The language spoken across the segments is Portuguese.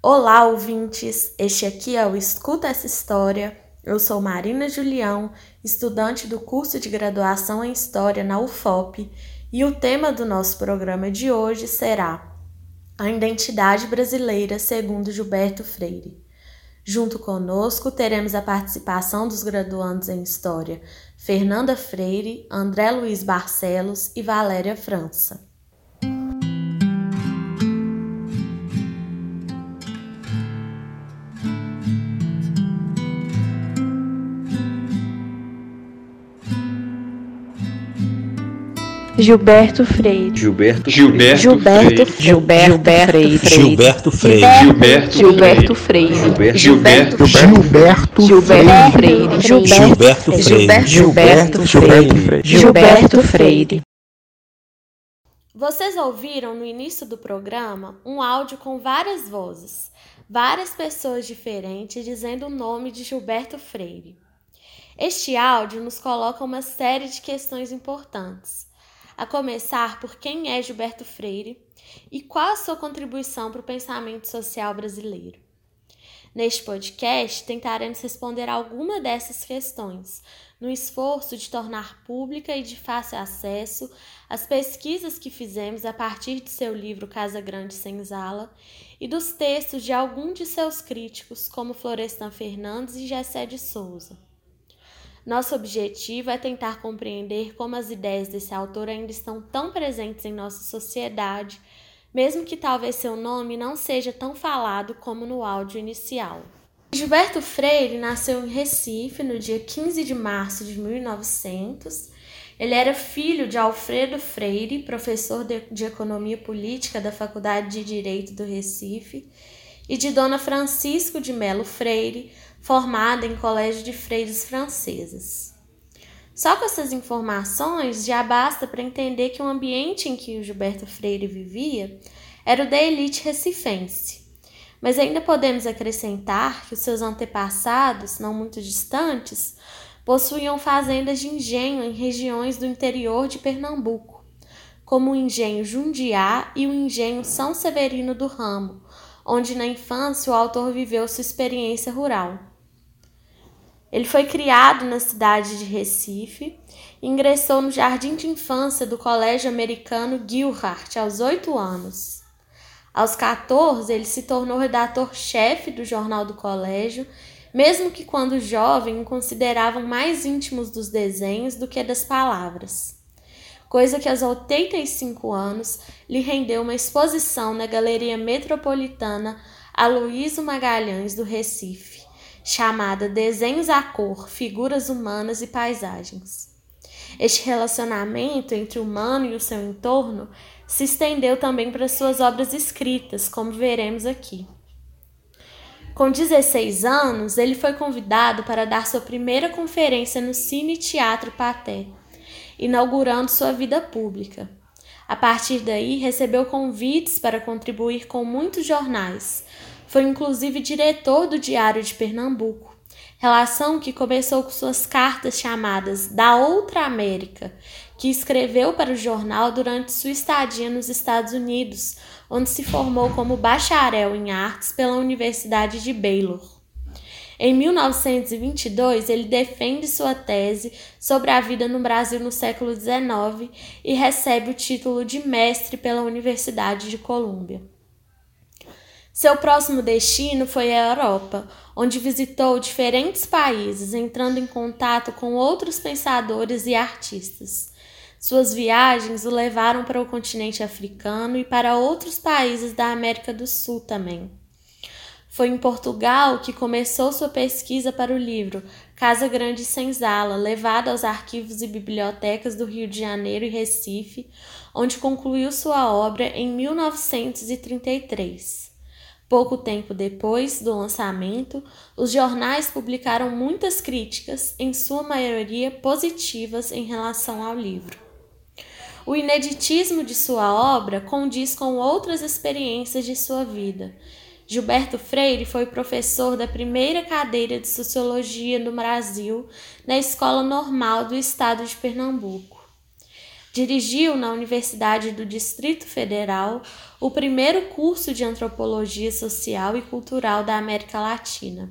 Olá, ouvintes! Este aqui é o Escuta essa História. Eu sou Marina Julião, estudante do curso de graduação em História na UFOP, e o tema do nosso programa de hoje será A Identidade Brasileira segundo Gilberto Freire. Junto conosco teremos a participação dos graduandos em História Fernanda Freire, André Luiz Barcelos e Valéria França. Gilberto Freire. Gilberto Gilberto Gilberto Freire. Gilberto Freire. Gilberto Freire. Gilberto Gilberto Freire. Gilberto Gilberto Gilberto Freire. Gilberto Freire. Gilberto Freire. Gilberto Freire. Vocês ouviram no início do programa um áudio com várias vozes, várias pessoas diferentes dizendo o nome de Gilberto Freire. Este áudio nos coloca uma série de questões importantes, a começar por quem é Gilberto Freire e qual a sua contribuição para o pensamento social brasileiro. Neste podcast, tentaremos responder alguma dessas questões, no esforço de tornar pública e de fácil acesso as pesquisas que fizemos a partir de seu livro Casa Grande Senzala e dos textos de algum de seus críticos, como Florestan Fernandes e Gessé de Souza. Nosso objetivo é tentar compreender como as ideias desse autor ainda estão tão presentes em nossa sociedade, mesmo que talvez seu nome não seja tão falado como no áudio inicial. Gilberto Freire nasceu em Recife no dia 15 de março de 1900. Ele era filho de Alfredo Freire, professor de, Economia Política da Faculdade de Direito do Recife, e de Dona Francisco de Melo Freire, formada em Colégio de Freiras Francesas. Só com essas informações já basta para entender que o ambiente em que o Gilberto Freire vivia era o da elite recifense. Mas ainda podemos acrescentar que os seus antepassados, não muito distantes, possuíam fazendas de engenho em regiões do interior de Pernambuco, como o engenho Jundiá e o engenho São Severino do Ramo, onde na infância o autor viveu sua experiência rural. Ele foi criado na cidade de Recife e ingressou no jardim de infância do Colégio Americano Gilhart aos oito anos. Aos 14, ele se tornou redator-chefe do jornal do colégio, mesmo que quando jovem o consideravam mais íntimos dos desenhos do que das palavras. Coisa que aos 85 anos lhe rendeu uma exposição na Galeria Metropolitana Aloysio Magalhães do Recife chamada Desenhos à Cor, Figuras Humanas e Paisagens. Este relacionamento entre o humano e o seu entorno se estendeu também para suas obras escritas, como veremos aqui. Com 16 anos, ele foi convidado para dar sua primeira conferência no Cine Teatro Paté, inaugurando sua vida pública. A partir daí, recebeu convites para contribuir com muitos jornais, foi inclusive diretor do Diário de Pernambuco, relação que começou com suas cartas chamadas Da Outra América, que escreveu para o jornal durante sua estadia nos Estados Unidos, onde se formou como bacharel em artes pela Universidade de Baylor. Em 1922, ele defende sua tese sobre a vida no Brasil no século XIX e recebe o título de mestre pela Universidade de Colômbia. Seu próximo destino foi a Europa, onde visitou diferentes países, entrando em contato com outros pensadores e artistas. Suas viagens o levaram para o continente africano e para outros países da América do Sul também. Foi em Portugal que começou sua pesquisa para o livro Casa Grande Senzala, levado aos arquivos e bibliotecas do Rio de Janeiro e Recife, onde concluiu sua obra em 1933. Pouco tempo depois do lançamento, os jornais publicaram muitas críticas, em sua maioria positivas em relação ao livro. O ineditismo de sua obra condiz com outras experiências de sua vida. Gilberto Freire foi professor da primeira cadeira de Sociologia no Brasil na Escola Normal do Estado de Pernambuco. Dirigiu na Universidade do Distrito Federal o primeiro curso de antropologia social e cultural da América Latina.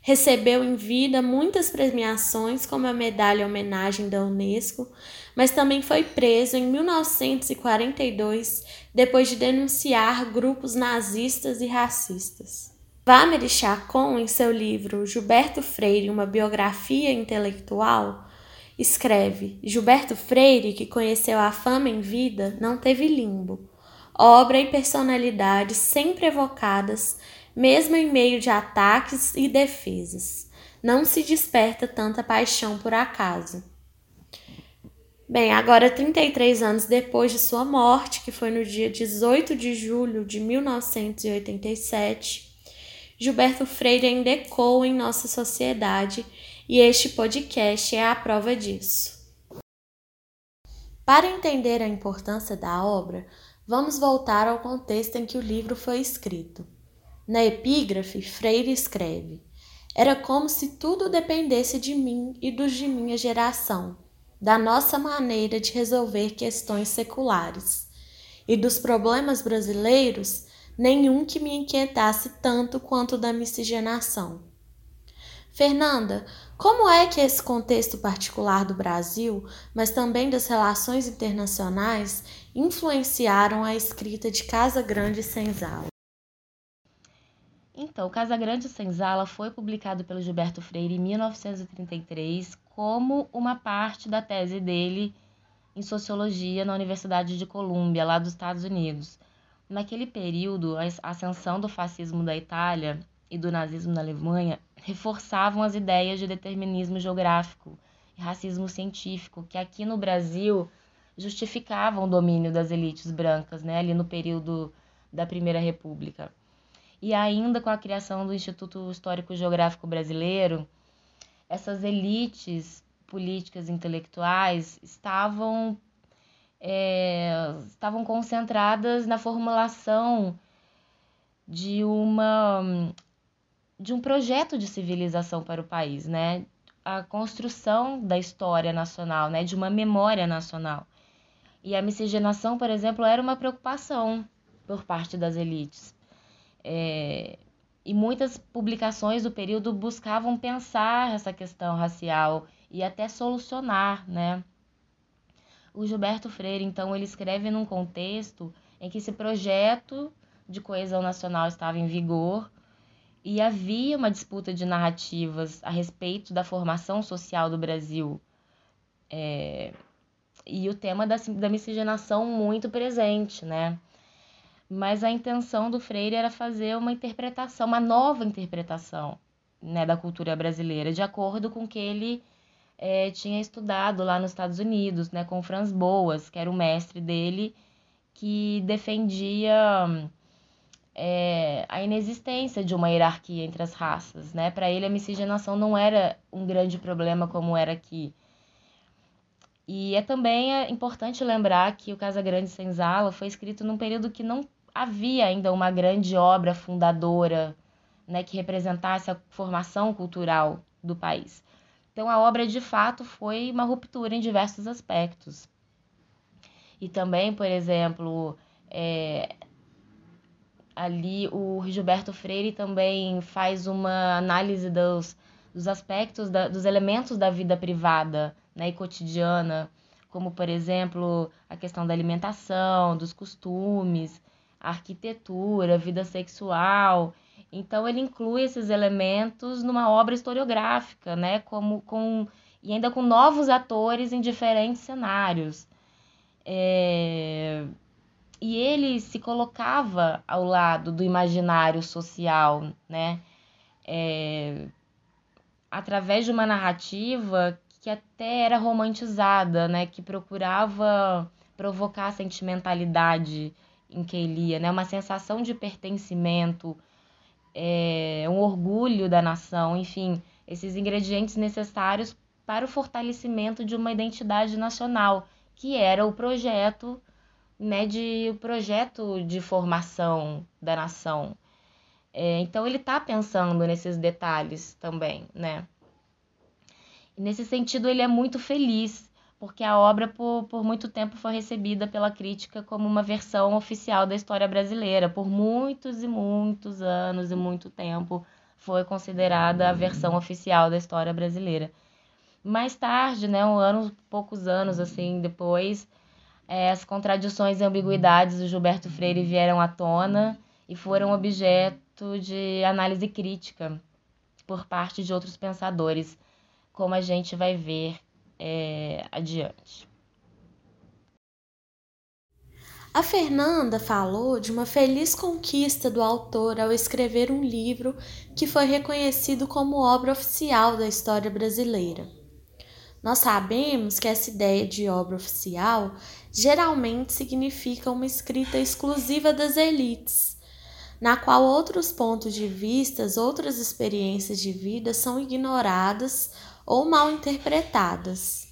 Recebeu em vida muitas premiações, como a medalha homenagem da Unesco, mas também foi preso em 1942 depois de denunciar grupos nazistas e racistas. Vamery Chacon, em seu livro Gilberto Freire, uma biografia intelectual, escreve: Gilberto Freire, que conheceu a fama em vida, não teve limbo. Obra e personalidade sempre evocadas mesmo em meio de ataques e defesas. Não se desperta tanta paixão por acaso. Bem, agora 33 anos depois de sua morte, que foi no dia 18 de julho de 1987, Gilberto Freire ainda ecoa em nossa sociedade e este podcast é a prova disso. Para entender a importância da obra, vamos voltar ao contexto em que o livro foi escrito. Na epígrafe, Freire escreve: Era como se tudo dependesse de mim e dos de minha geração, da nossa maneira de resolver questões seculares. E dos problemas brasileiros, nenhum que me inquietasse tanto quanto da miscigenação. Fernanda, como é que esse contexto particular do Brasil, mas também das relações internacionais, influenciaram a escrita de Casa Grande e Senzala? Então, Casa Grande Senzala foi publicado pelo Gilberto Freire em 1933 como uma parte da tese dele em sociologia na Universidade de Colômbia, lá dos Estados Unidos. Naquele período, a ascensão do fascismo da Itália e do nazismo na Alemanha reforçavam as ideias de determinismo geográfico e racismo científico, que aqui no Brasil justificavam o domínio das elites brancas, né, ali no período da Primeira República. E ainda com a criação do Instituto Histórico Geográfico Brasileiro, essas elites políticas e intelectuais estavam, é, estavam concentradas na formulação de uma de um projeto de civilização para o país, né? A construção da história nacional, né? De uma memória nacional. E a miscigenação, por exemplo, era uma preocupação por parte das elites. É, e muitas publicações do período buscavam pensar essa questão racial e até solucionar, né? O Gilberto Freire, então, ele escreve num contexto em que esse projeto de coesão nacional estava em vigor e havia uma disputa de narrativas a respeito da formação social do Brasil. É, e o tema da, da miscigenação muito presente, né? mas a intenção do Freire era fazer uma interpretação, uma nova interpretação né, da cultura brasileira, de acordo com o que ele é, tinha estudado lá nos Estados Unidos, né, com Franz Boas, que era o mestre dele, que defendia é, a inexistência de uma hierarquia entre as raças. Né? Para ele, a miscigenação não era um grande problema como era aqui. E é também é importante lembrar que o Casa Grande Senzala foi escrito num período que não havia ainda uma grande obra fundadora né, que representasse a formação cultural do país. Então, a obra de fato foi uma ruptura em diversos aspectos. E também, por exemplo, é, ali o Gilberto Freire também faz uma análise dos, dos aspectos, da, dos elementos da vida privada né, e cotidiana, como, por exemplo, a questão da alimentação, dos costumes, arquitetura, vida sexual. Então ele inclui esses elementos numa obra historiográfica, né, como com e ainda com novos atores em diferentes cenários. É... E ele se colocava ao lado do imaginário social, né, é... através de uma narrativa que até era romantizada, né, que procurava provocar sentimentalidade em que ele ia, né? Uma sensação de pertencimento, é, um orgulho da nação, enfim, esses ingredientes necessários para o fortalecimento de uma identidade nacional, que era o projeto, né, de o projeto de formação da nação. É, então ele está pensando nesses detalhes também, né? E nesse sentido ele é muito feliz porque a obra por, por muito tempo foi recebida pela crítica como uma versão oficial da história brasileira. Por muitos e muitos anos e muito tempo foi considerada a versão oficial da história brasileira. Mais tarde, né, um ano, poucos anos assim depois, é, as contradições e ambiguidades do Gilberto Freire vieram à tona e foram objeto de análise crítica por parte de outros pensadores, como a gente vai ver é, adiante. A Fernanda falou de uma feliz conquista do autor ao escrever um livro que foi reconhecido como obra oficial da história brasileira. Nós sabemos que essa ideia de obra oficial geralmente significa uma escrita exclusiva das elites, na qual outros pontos de vista, outras experiências de vida são ignoradas ou mal interpretadas.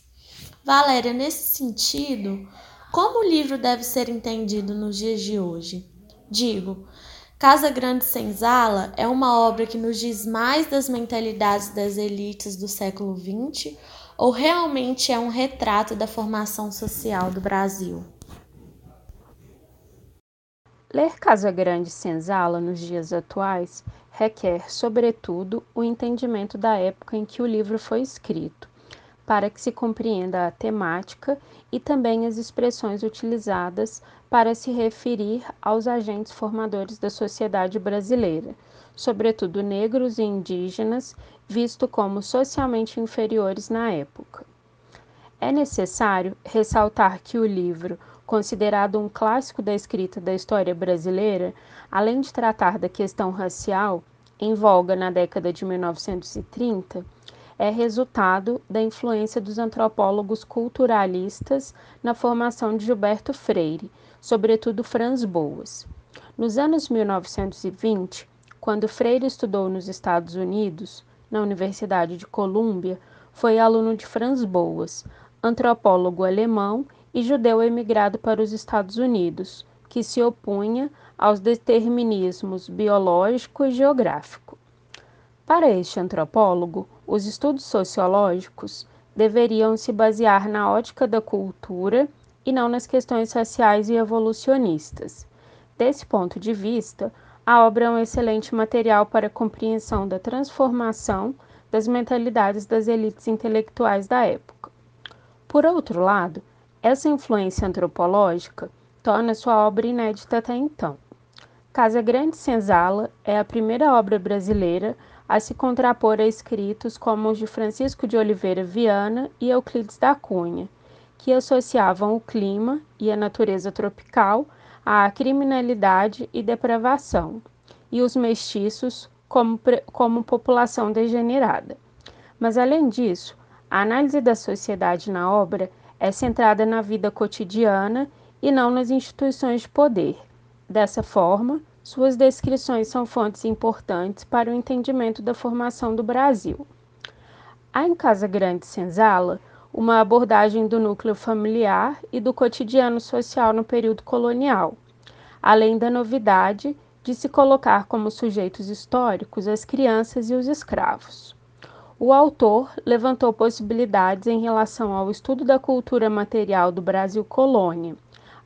Valéria, nesse sentido, como o livro deve ser entendido nos dias de hoje? Digo, Casa Grande Senzala é uma obra que nos diz mais das mentalidades das elites do século XX ou realmente é um retrato da formação social do Brasil? Ler Casa Grande Senzala nos dias atuais requer, sobretudo, o entendimento da época em que o livro foi escrito, para que se compreenda a temática e também as expressões utilizadas para se referir aos agentes formadores da sociedade brasileira, sobretudo negros e indígenas, visto como socialmente inferiores na época. É necessário ressaltar que o livro considerado um clássico da escrita da história brasileira, além de tratar da questão racial, em voga na década de 1930, é resultado da influência dos antropólogos culturalistas na formação de Gilberto Freire, sobretudo Franz Boas. Nos anos 1920, quando Freire estudou nos Estados Unidos, na Universidade de Colômbia, foi aluno de Franz Boas, antropólogo alemão e judeu emigrado para os Estados Unidos, que se opunha aos determinismos biológico e geográfico. Para este antropólogo, os estudos sociológicos deveriam se basear na ótica da cultura e não nas questões raciais e evolucionistas. Desse ponto de vista, a obra é um excelente material para a compreensão da transformação das mentalidades das elites intelectuais da época. Por outro lado, essa influência antropológica torna sua obra inédita até então. Casa Grande Senzala é a primeira obra brasileira a se contrapor a escritos como os de Francisco de Oliveira Viana e Euclides da Cunha, que associavam o clima e a natureza tropical à criminalidade e depravação, e os mestiços como, como população degenerada. Mas, além disso, a análise da sociedade na obra é centrada na vida cotidiana e não nas instituições de poder. Dessa forma, suas descrições são fontes importantes para o entendimento da formação do Brasil. Há em Casa Grande Senzala uma abordagem do núcleo familiar e do cotidiano social no período colonial, além da novidade de se colocar como sujeitos históricos as crianças e os escravos. O autor levantou possibilidades em relação ao estudo da cultura material do Brasil colônia,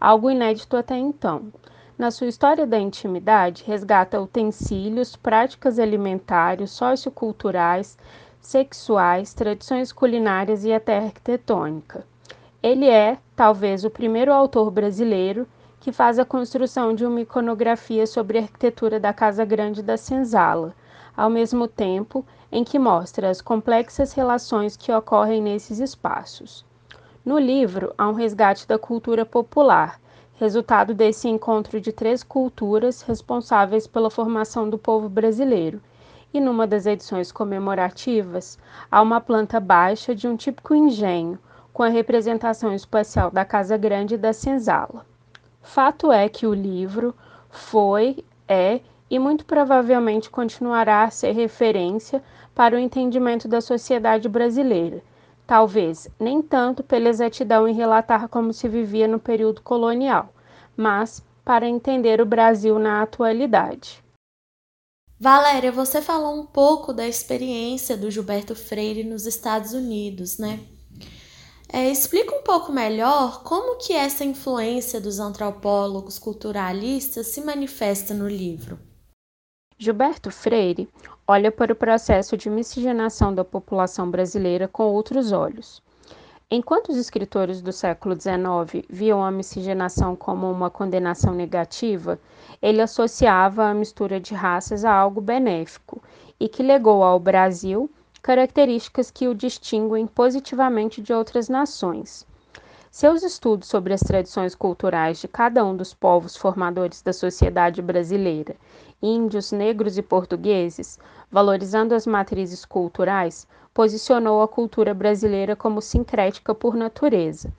algo inédito até então. Na sua história da intimidade, resgata utensílios, práticas alimentares, socioculturais, sexuais, tradições culinárias e até arquitetônica. Ele é, talvez, o primeiro autor brasileiro que faz a construção de uma iconografia sobre a arquitetura da Casa Grande da Senzala, ao mesmo tempo em que mostra as complexas relações que ocorrem nesses espaços. No livro, há um resgate da cultura popular, resultado desse encontro de três culturas responsáveis pela formação do povo brasileiro. E numa das edições comemorativas, há uma planta baixa de um típico engenho, com a representação espacial da Casa Grande da Senzala. Fato é que o livro foi, é e muito provavelmente continuará a ser referência para o entendimento da sociedade brasileira, talvez nem tanto pela exatidão em relatar como se vivia no período colonial, mas para entender o Brasil na atualidade. Valéria, você falou um pouco da experiência do Gilberto Freire nos Estados Unidos, né? É, explica um pouco melhor como que essa influência dos antropólogos culturalistas se manifesta no livro. Gilberto Freire olha para o processo de miscigenação da população brasileira com outros olhos. Enquanto os escritores do século XIX viam a miscigenação como uma condenação negativa, ele associava a mistura de raças a algo benéfico e que legou ao Brasil características que o distinguem positivamente de outras nações. Seus estudos sobre as tradições culturais de cada um dos povos formadores da sociedade brasileira, índios, negros e portugueses, valorizando as matrizes culturais, posicionou a cultura brasileira como sincrética por natureza.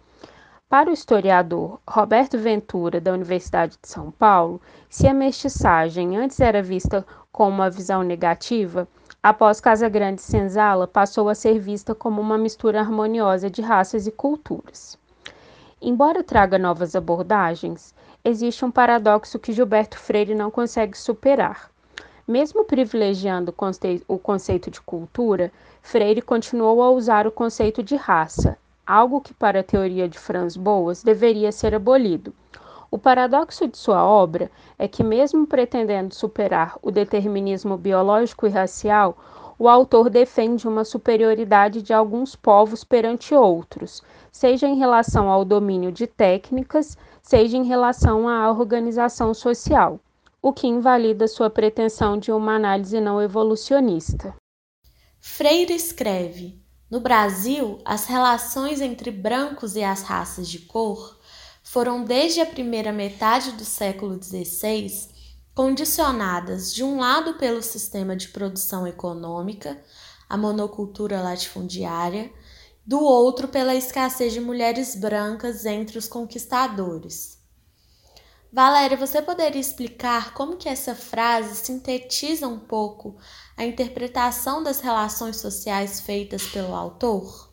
Para o historiador Roberto Ventura, da Universidade de São Paulo, se a mestiçagem antes era vista com uma visão negativa, após Casa Grande Senzala passou a ser vista como uma mistura harmoniosa de raças e culturas. Embora traga novas abordagens, existe um paradoxo que Gilberto Freire não consegue superar. Mesmo privilegiando o conceito de cultura, Freire continuou a usar o conceito de raça, algo que, para a teoria de Franz Boas, deveria ser abolido. O paradoxo de sua obra é que, mesmo pretendendo superar o determinismo biológico e racial, o autor defende uma superioridade de alguns povos perante outros, seja em relação ao domínio de técnicas, seja em relação à organização social, o que invalida sua pretensão de uma análise não evolucionista. Freire escreve: No Brasil, as relações entre brancos e as raças de cor foram desde a primeira metade do século XVI condicionadas, de um lado, pelo sistema de produção econômica, a monocultura latifundiária, do outro, pela escassez de mulheres brancas entre os conquistadores. Valéria, você poderia explicar como que essa frase sintetiza um pouco a interpretação das relações sociais feitas pelo autor?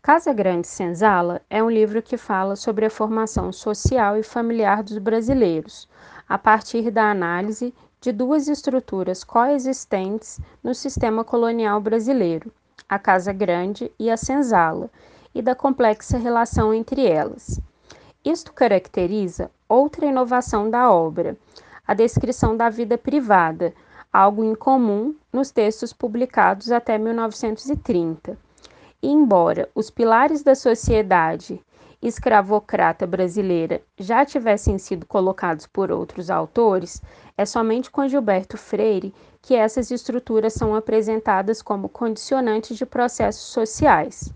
Casa Grande Senzala é um livro que fala sobre a formação social e familiar dos brasileiros, a partir da análise de duas estruturas coexistentes no sistema colonial brasileiro, a Casa Grande e a Senzala, e da complexa relação entre elas. Isto caracteriza outra inovação da obra, a descrição da vida privada, algo incomum nos textos publicados até 1930 embora os pilares da sociedade escravocrata brasileira já tivessem sido colocados por outros autores, é somente com Gilberto Freire que essas estruturas são apresentadas como condicionantes de processos sociais.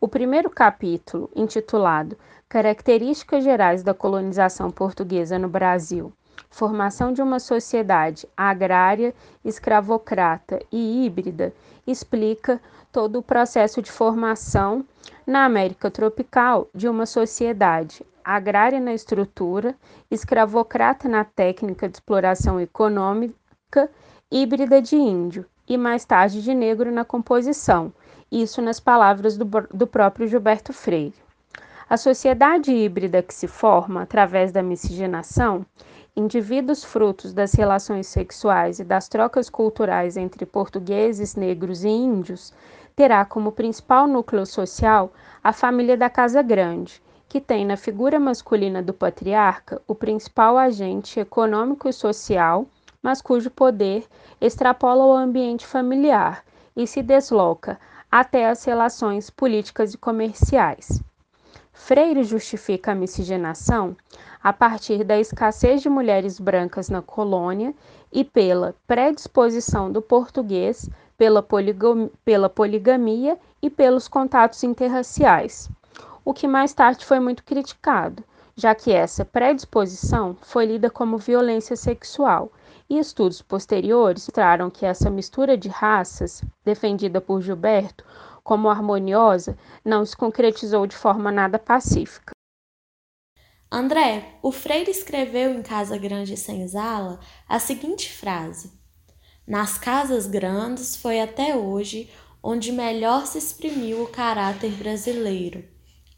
O primeiro capítulo, intitulado Características Gerais da Colonização Portuguesa no Brasil, Formação de uma Sociedade Agrária, Escravocrata e Híbrida, explica todo o processo de formação na América tropical de uma sociedade agrária na estrutura, escravocrata na técnica de exploração econômica, híbrida de índio e mais tarde de negro na composição, isso nas palavras do, do próprio Gilberto Freire. A sociedade híbrida que se forma através da miscigenação indivíduos frutos das relações sexuais e das trocas culturais entre portugueses, negros e índios, terá como principal núcleo social a família da Casa Grande, que tem na figura masculina do patriarca o principal agente econômico e social, mas cujo poder extrapola o ambiente familiar e se desloca até as relações políticas e comerciais. Freire justifica a miscigenação a partir da escassez de mulheres brancas na colônia e pela predisposição do português pela, pela poligamia e pelos contatos interraciais, o que mais tarde foi muito criticado, já que essa predisposição foi lida como violência sexual, e estudos posteriores mostraram que essa mistura de raças, defendida por Gilberto como harmoniosa, não se concretizou de forma nada pacífica. André, o Freire escreveu em Casa Grande Senzala a seguinte frase: Nas casas grandes foi até hoje onde melhor se exprimiu o caráter brasileiro,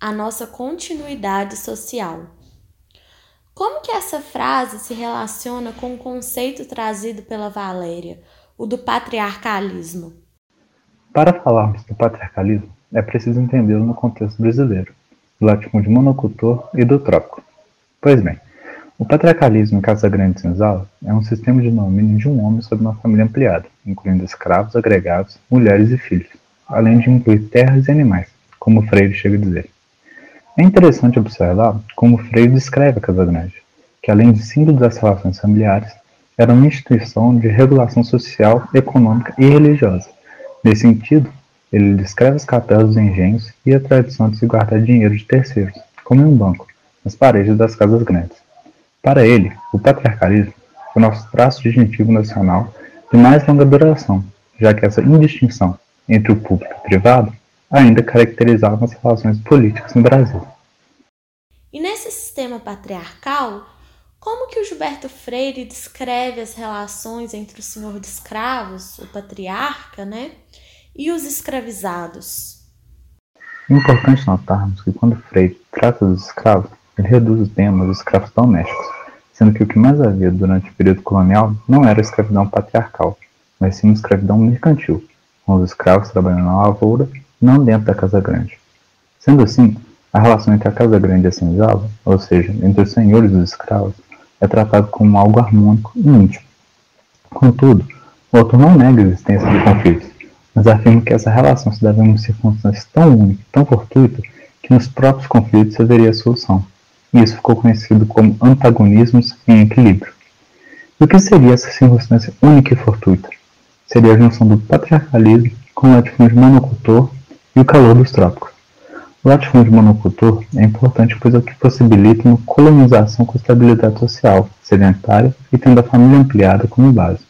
a nossa continuidade social. Como que essa frase se relaciona com o conceito trazido pela Valéria, o do patriarcalismo? Para falarmos do patriarcalismo, é preciso entendê-lo no contexto brasileiro, do latifúndio monocultor e do trópico. Pois bem, o patriarcalismo em Casa Grande Senzala é um sistema de domínio de um homem sobre uma família ampliada, incluindo escravos, agregados, mulheres e filhos, além de incluir terras e animais, como Freire chega a dizer. É interessante observar como Freire descreve a Casa Grande, que além de símbolo das relações familiares, era uma instituição de regulação social, econômica e religiosa. Nesse sentido, ele descreve as capelas dos engenhos e a tradição de se guardar dinheiro de terceiros, como em um banco, nas paredes das casas grandes. Para ele, o patriarcalismo é o nosso traço distintivo nacional de mais longa duração, já que essa indistinção entre o público e o privado ainda caracterizava as relações políticas no Brasil. E nesse sistema patriarcal, como que o Gilberto Freire descreve as relações entre o senhor de escravos, o patriarca, né, e os escravizados? É importante notarmos que quando Freire trata dos escravos, ele reduz o tema dos escravos domésticos, sendo que o que mais havia durante o período colonial não era a escravidão patriarcal, mas sim a escravidão mercantil, com os escravos trabalhando na lavoura, não dentro da casa grande. Sendo assim, a relação entre a casa grande e a senzala, ou seja, entre os senhores e os escravos, é tratado como algo harmônico e íntimo. Contudo, o autor não nega a existência de conflitos, mas afirma que essa relação se deve a uma circunstância tão única, tão fortuita, que nos próprios conflitos haveria solução. E isso ficou conhecido como antagonismos em equilíbrio. E o que seria essa circunstância única e fortuita? Seria a junção do patriarcalismo com o latifúndio monocultor e o calor dos trópicos. O latifúndio monocultor é importante pois é o que possibilita uma colonização com estabilidade social, sedentária e tendo a família ampliada como base.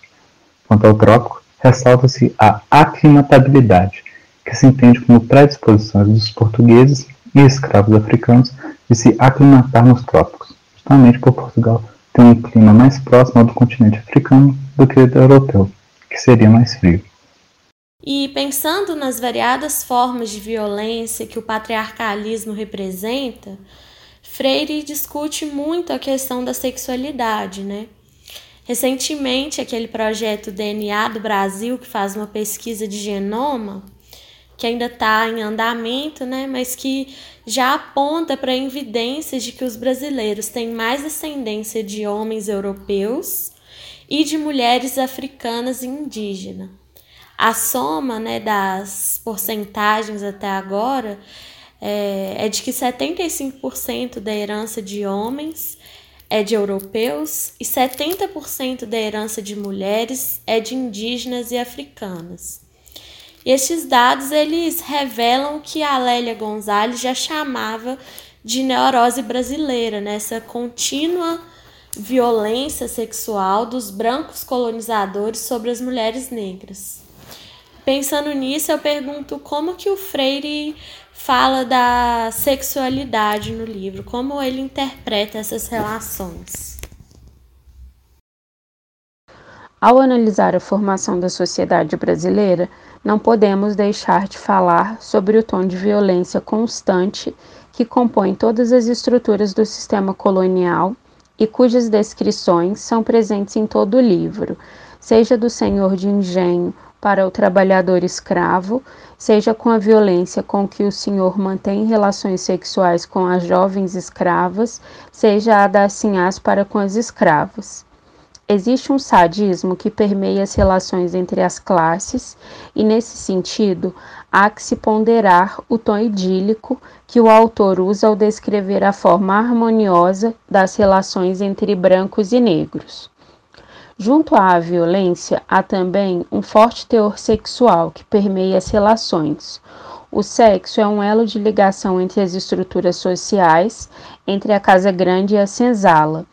Quanto ao trópico, ressalta-se a aclimatabilidade, que se entende como predisposições dos portugueses e escravos africanos de se aclimatar nos trópicos, justamente por Portugal ter um clima mais próximo ao do continente africano do que o europeu, que seria mais frio. E pensando nas variadas formas de violência que o patriarcalismo representa, Freire discute muito a questão da sexualidade, né? Recentemente, aquele projeto DNA do Brasil, que faz uma pesquisa de genoma, que ainda está em andamento, né? Mas que já aponta para evidências de que os brasileiros têm mais ascendência de homens europeus e de mulheres africanas e indígenas a soma né, das porcentagens até agora é, é de que 75% da herança de homens é de europeus e 70% da herança de mulheres é de indígenas e africanas. E estes dados eles revelam que a Lélia Gonzalez já chamava de neurose brasileira, nessa né? contínua violência sexual dos brancos colonizadores sobre as mulheres negras. Pensando nisso, eu pergunto como que o Freire fala da sexualidade no livro, como ele interpreta essas relações. Ao analisar a formação da sociedade brasileira, não podemos deixar de falar sobre o tom de violência constante que compõe todas as estruturas do sistema colonial e cujas descrições são presentes em todo o livro, seja do senhor de engenho para o trabalhador escravo, seja com a violência com que o senhor mantém relações sexuais com as jovens escravas, seja a da sinhás para com as escravas. Existe um sadismo que permeia as relações entre as classes, e nesse sentido, há que se ponderar o tom idílico que o autor usa ao descrever a forma harmoniosa das relações entre brancos e negros. Junto à violência, há também um forte teor sexual que permeia as relações. O sexo é um elo de ligação entre as estruturas sociais, entre a casa grande e a senzala.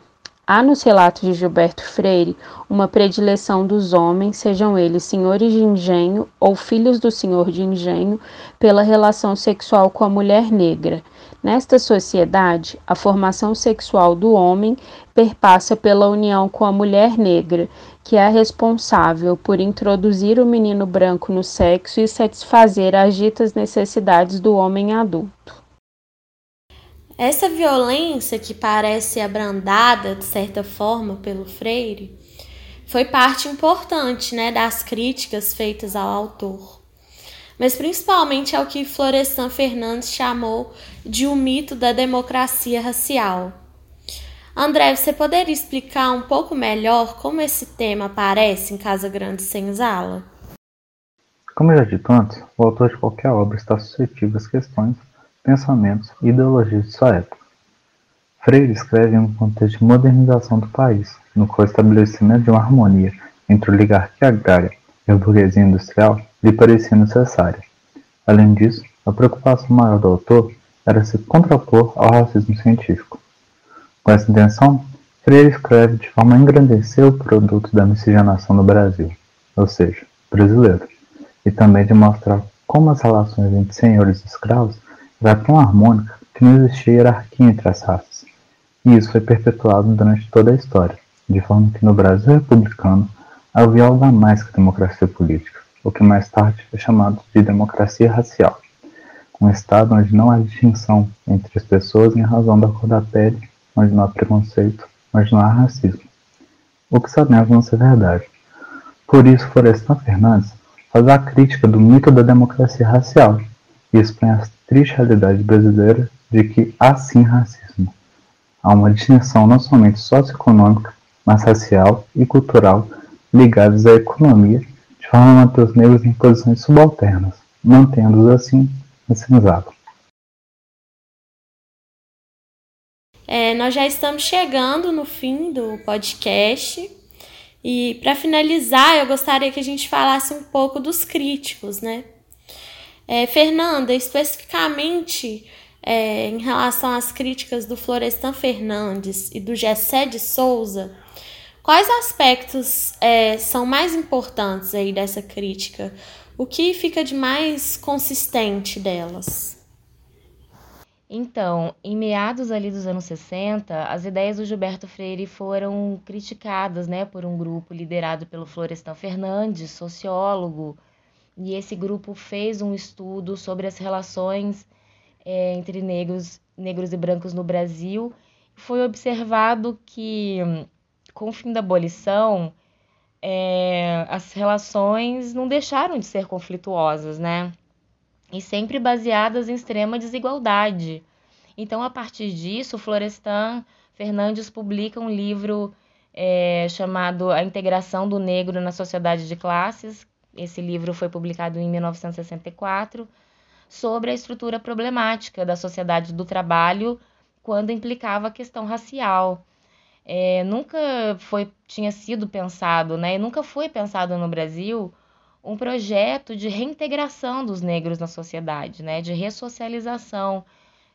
Há nos relatos de Gilberto Freire uma predileção dos homens, sejam eles senhores de engenho ou filhos do senhor de engenho, pela relação sexual com a mulher negra. Nesta sociedade, a formação sexual do homem perpassa pela união com a mulher negra, que é responsável por introduzir o menino branco no sexo e satisfazer as ditas necessidades do homem adulto. Essa violência que parece abrandada de certa forma pelo Freire foi parte importante, né, das críticas feitas ao autor. mas principalmente ao que Florestan Fernandes chamou de o mito da democracia racial. André, você poderia explicar um pouco melhor como esse tema aparece em Casa Grande Senzala? Como já dito antes, o autor de qualquer obra está suscetível às questões, pensamentos e ideologias de sua época. Freire escreve em um contexto de modernização do país, no qual o estabelecimento de uma harmonia entre a oligarquia agrária e a burguesia industrial lhe parecia necessária. Além disso, a preocupação maior do autor era se contrapor ao racismo científico. Com essa intenção, Freire escreve de forma a engrandecer o produto da miscigenação no Brasil, ou seja, brasileiro, e também de mostrar como as relações entre senhores e escravos eram tão harmônicas que não existia hierarquia entre as raças. E isso foi perpetuado durante toda a história, de forma que no Brasil republicano havia algo a mais que democracia política, o que mais tarde foi chamado de democracia racial. Um estado onde não há distinção entre as pessoas em razão da cor da pele, onde não há preconceito, onde não há racismo. O que sabemos não ser verdade. Por isso, Florestan Fernandes faz a crítica do mito da democracia racial e expõe a triste realidade brasileira de que há sim racismo. Há uma distinção não somente socioeconômica, mas racial e cultural ligadas à economia, de forma a manter os negros em posições subalternas, mantendo-os assim na senzala. É, nós já estamos chegando no fim do podcast. E para finalizar, eu gostaria que a gente falasse um pouco dos críticos, né? É, Fernanda, especificamente é, em relação às críticas do Florestan Fernandes e do Gessé de Souza, quais aspectos é, são mais importantes aí dessa crítica? O que fica de mais consistente delas? Então, em meados ali dos anos 60, as ideias do Gilberto Freire foram criticadas, né, por um grupo liderado pelo Florestan Fernandes, sociólogo, e esse grupo fez um estudo sobre as relações é, entre negros, negros e brancos no Brasil. Foi observado que, com o fim da abolição, é, as relações não deixaram de ser conflituosas, né? E sempre baseadas em extrema desigualdade. Então, a partir disso, Florestan Fernandes publica um livro é, chamado A Integração do Negro na Sociedade de Classes. Esse livro foi publicado em 1964, sobre a estrutura problemática da sociedade do trabalho quando implicava a questão racial. É, nunca foi tinha sido pensado, né? Nunca foi pensado no Brasil um projeto de reintegração dos negros na sociedade, né, de ressocialização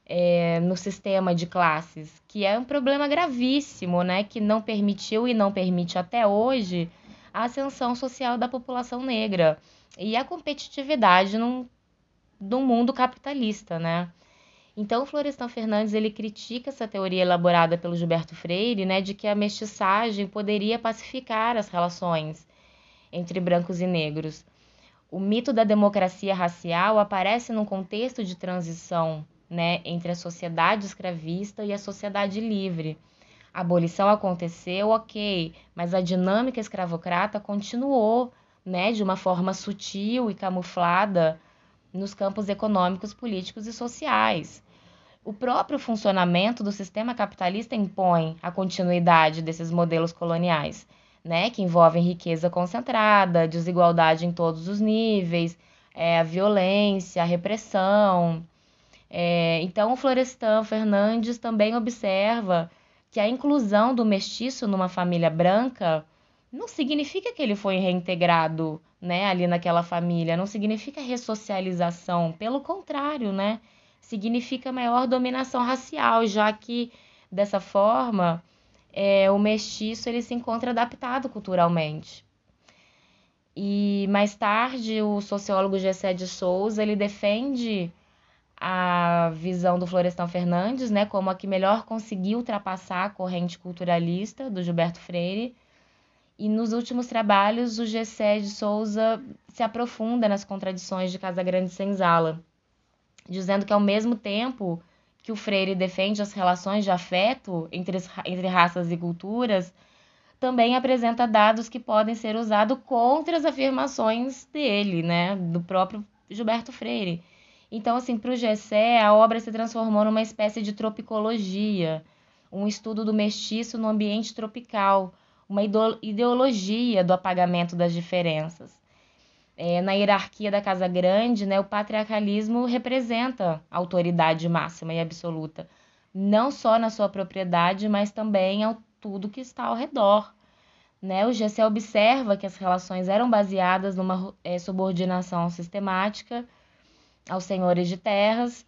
é, no sistema de classes, que é um problema gravíssimo, né, que não permitiu e não permite até hoje a ascensão social da população negra e a competitividade num, num mundo capitalista, né. Então, Florestan Fernandes ele critica essa teoria elaborada pelo Gilberto Freire, né, de que a mestiçagem poderia pacificar as relações entre brancos e negros. O mito da democracia racial aparece num contexto de transição né, entre a sociedade escravista e a sociedade livre. A abolição aconteceu, ok, mas a dinâmica escravocrata continuou né, de uma forma sutil e camuflada nos campos econômicos, políticos e sociais. O próprio funcionamento do sistema capitalista impõe a continuidade desses modelos coloniais né, que envolvem riqueza concentrada, desigualdade em todos os níveis, é, a violência, a repressão. É, então, o Florestan Fernandes também observa que a inclusão do mestiço numa família branca não significa que ele foi reintegrado né, ali naquela família, não significa ressocialização, pelo contrário, né, significa maior dominação racial, já que dessa forma é, o mestiço ele se encontra adaptado culturalmente. E mais tarde, o sociólogo Gessé de Souza ele defende a visão do Florestan Fernandes, né, como a que melhor conseguiu ultrapassar a corrente culturalista do Gilberto Freire. E nos últimos trabalhos, o Gessé de Souza se aprofunda nas contradições de Casa Grande Senzala, dizendo que ao mesmo tempo que o Freire defende as relações de afeto entre, entre raças e culturas, também apresenta dados que podem ser usados contra as afirmações dele, né, do próprio Gilberto Freire. Então, assim, para o Gessé, a obra se transformou numa espécie de tropicologia, um estudo do mestiço no ambiente tropical, uma ideologia do apagamento das diferenças. É, na hierarquia da Casa Grande, né, o patriarcalismo representa autoridade máxima e absoluta, não só na sua propriedade, mas também ao tudo que está ao redor. Né? O GC observa que as relações eram baseadas numa é, subordinação sistemática aos senhores de terras,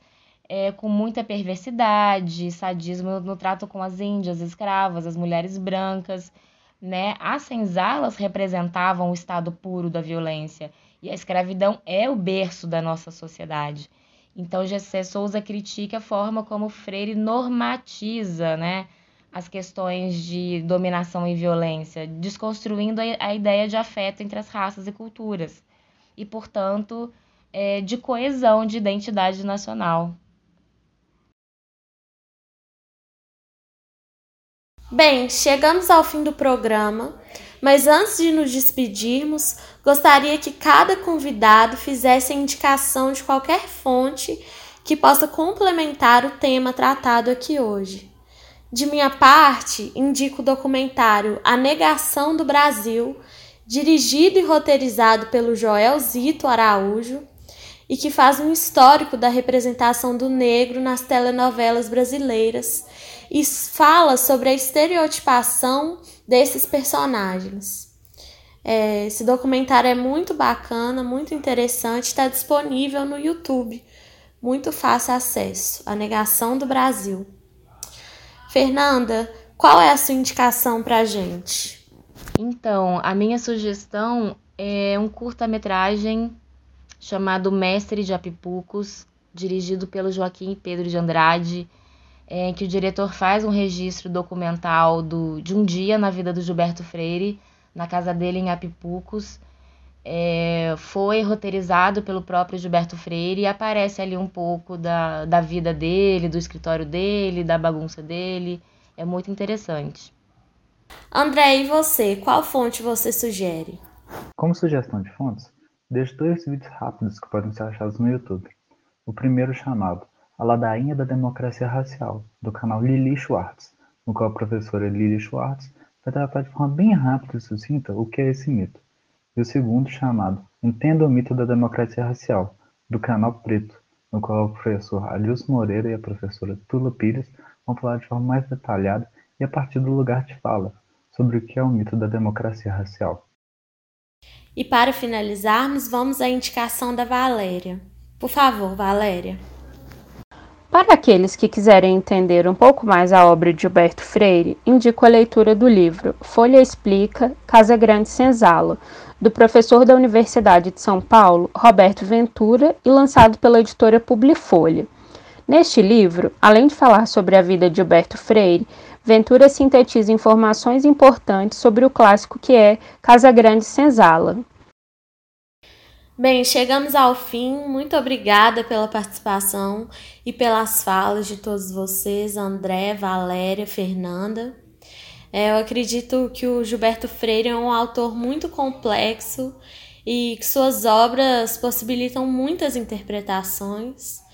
é, com muita perversidade, sadismo no trato com as índias, escravas, as mulheres brancas. Né? As senzalas representavam o estado puro da violência e a escravidão é o berço da nossa sociedade. Então, Gessé Souza critica a forma como Freire normatiza né, as questões de dominação e violência, desconstruindo a, ideia de afeto entre as raças e culturas. E, portanto, é, de coesão de identidade nacional. Bem, chegamos ao fim do programa, mas antes de nos despedirmos, gostaria que cada convidado fizesse a indicação de qualquer fonte que possa complementar o tema tratado aqui hoje. De minha parte, indico o documentário A Negação do Brasil, dirigido e roteirizado pelo Joel Zito Araújo, e que faz um histórico da representação do negro nas telenovelas brasileiras e fala sobre a estereotipação desses personagens. É, esse documentário é muito bacana, muito interessante, está disponível no YouTube. Muito fácil acesso. A Negação do Brasil. Fernanda, qual é a sua indicação para gente? Então, a minha sugestão é um curta-metragem chamado Mestre de Apipucos, dirigido pelo Joaquim Pedro de Andrade, em que o diretor faz um registro documental do, de um dia na vida do Gilberto Freire, na casa dele em Apipucos. É, foi roteirizado pelo próprio Gilberto Freire e aparece ali um pouco da, da vida dele, do escritório dele, da bagunça dele. É muito interessante. André, e você? Qual fonte você sugere? Como sugestão de fontes, Deixo dois vídeos rápidos que podem ser achados no YouTube. O primeiro chamado A Ladainha da Democracia Racial, do canal Lili Schwartz, no qual a professora Lili Schwartz vai tratar de forma bem rápida e sucinta o que é esse mito. E o segundo chamado Entenda o Mito da Democracia Racial, do canal Preto, no qual o professor Alius Moreira e a professora Tula Pires vão falar de forma mais detalhada e a partir do lugar de fala sobre o que é o mito da democracia racial. E para finalizarmos, vamos à indicação da Valéria. Por favor, Valéria. Para aqueles que quiserem entender um pouco mais a obra de Gilberto Freire, indico a leitura do livro Folha Explica, Casa Grande Senzala, do professor da Universidade de São Paulo, Roberto Ventura, e lançado pela editora Publifolha. Neste livro, além de falar sobre a vida de Gilberto Freire, Ventura sintetiza informações importantes sobre o clássico que é Casa Grande Senzala. Bem, chegamos ao fim. Muito obrigada pela participação e pelas falas de todos vocês, André, Valéria, Fernanda. É, eu acredito que o Gilberto Freire é um autor muito complexo e que suas obras possibilitam muitas interpretações.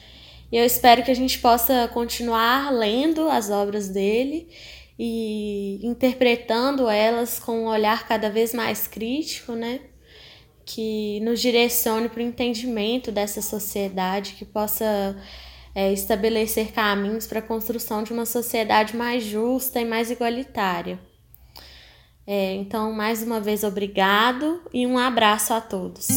E eu espero que a gente possa continuar lendo as obras dele e interpretando elas com um olhar cada vez mais crítico, né? Que nos direcione para o entendimento dessa sociedade, que possa é, estabelecer caminhos para a construção de uma sociedade mais justa e mais igualitária. É, então, mais uma vez, obrigado e um abraço a todos.